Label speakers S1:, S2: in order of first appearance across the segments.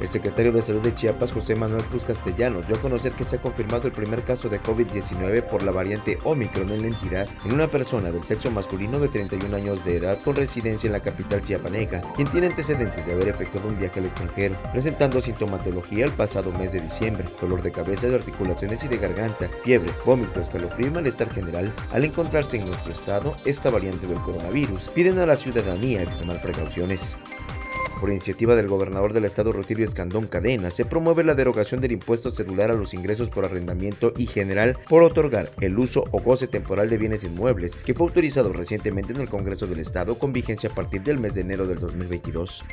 S1: El secretario de Salud de Chiapas, José Manuel Cruz Castellanos, dio a conocer que se ha confirmado el primer caso de COVID-19 por la variante Omicron en la entidad en una persona del sexo masculino de 31 años de edad con residencia en la capital chiapaneca, quien tiene antecedentes de haber efectuado un viaje al extranjero, presentando sintomatología el pasado mes de diciembre, dolor de cabeza, de articulaciones y de garganta, fiebre, vómito, escalofrío y malestar general. Al encontrarse en nuestro estado esta variante del coronavirus, piden a la ciudadanía extremar precauciones. Por iniciativa del gobernador del estado Rutilio Escandón Cadena, se promueve la derogación del impuesto celular a los ingresos por arrendamiento y general por otorgar el uso o goce temporal de bienes inmuebles, que fue autorizado recientemente en el Congreso del Estado con vigencia a partir del mes de enero del 2022.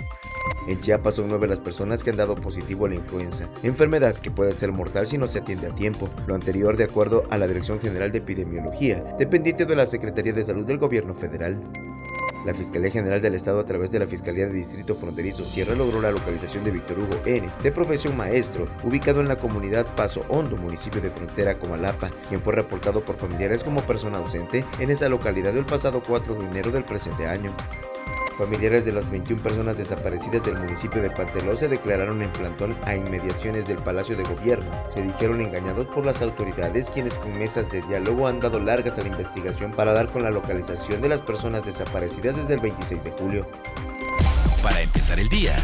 S1: En Chiapas son nueve las personas que han dado positivo a la influenza, enfermedad que puede ser mortal si no se atiende a tiempo, lo anterior de acuerdo a la Dirección General de Epidemiología, dependiente de la Secretaría de Salud del Gobierno Federal. La Fiscalía General del Estado a través de la Fiscalía de Distrito Fronterizo Sierra logró la localización de Víctor Hugo N., de profesión maestro, ubicado en la comunidad Paso Hondo, municipio de frontera Comalapa, quien fue reportado por familiares como persona ausente en esa localidad el pasado 4 de enero del presente año. Familiares de las 21 personas desaparecidas del municipio de Panteló se declararon en plantón a inmediaciones del Palacio de Gobierno. Se dijeron engañados por las autoridades quienes con mesas de diálogo han dado largas a la investigación para dar con la localización de las personas desaparecidas desde el 26 de julio.
S2: Para empezar el día,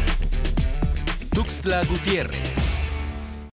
S2: Tuxtla Gutiérrez.